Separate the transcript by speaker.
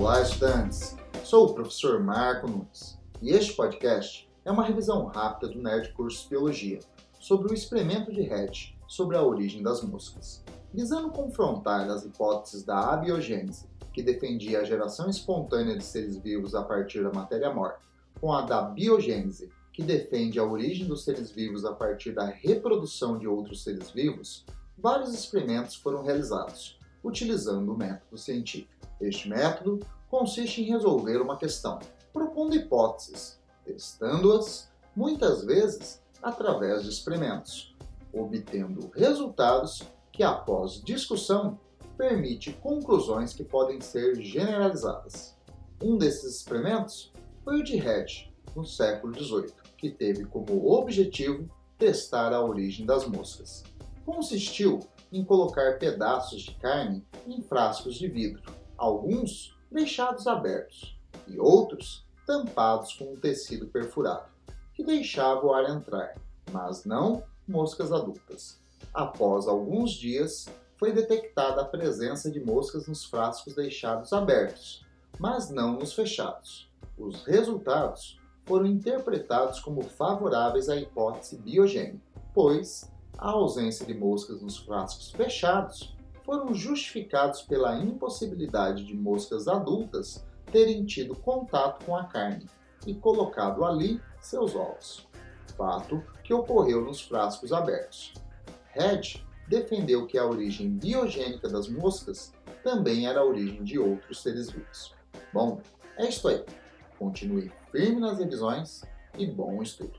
Speaker 1: Olá, estudantes! Sou o professor Marco Nunes e este podcast é uma revisão rápida do Nerd Curso Biologia sobre o experimento de Hatch sobre a origem das moscas, visando confrontar as hipóteses da abiogênese, que defendia a geração espontânea de seres vivos a partir da matéria morta, com a da biogênese, que defende a origem dos seres vivos a partir da reprodução de outros seres vivos, vários experimentos foram realizados, utilizando o método científico. Este método consiste em resolver uma questão, propondo hipóteses, testando-as, muitas vezes através de experimentos, obtendo resultados que, após discussão, permite conclusões que podem ser generalizadas. Um desses experimentos foi o de Hatch, no século XVIII, que teve como objetivo testar a origem das moscas. Consistiu em colocar pedaços de carne em frascos de vidro, alguns deixados abertos e outros tampados com um tecido perfurado, que deixava o ar entrar, mas não moscas adultas. Após alguns dias, foi detectada a presença de moscas nos frascos deixados abertos, mas não nos fechados. Os resultados foram interpretados como favoráveis à hipótese biogênica, pois a ausência de moscas nos frascos fechados foram justificados pela impossibilidade de moscas adultas terem tido contato com a carne e colocado ali seus ovos, fato que ocorreu nos frascos abertos. Red defendeu que a origem biogênica das moscas também era a origem de outros seres vivos. Bom, é isso aí. Continue firme nas revisões e bom estudo!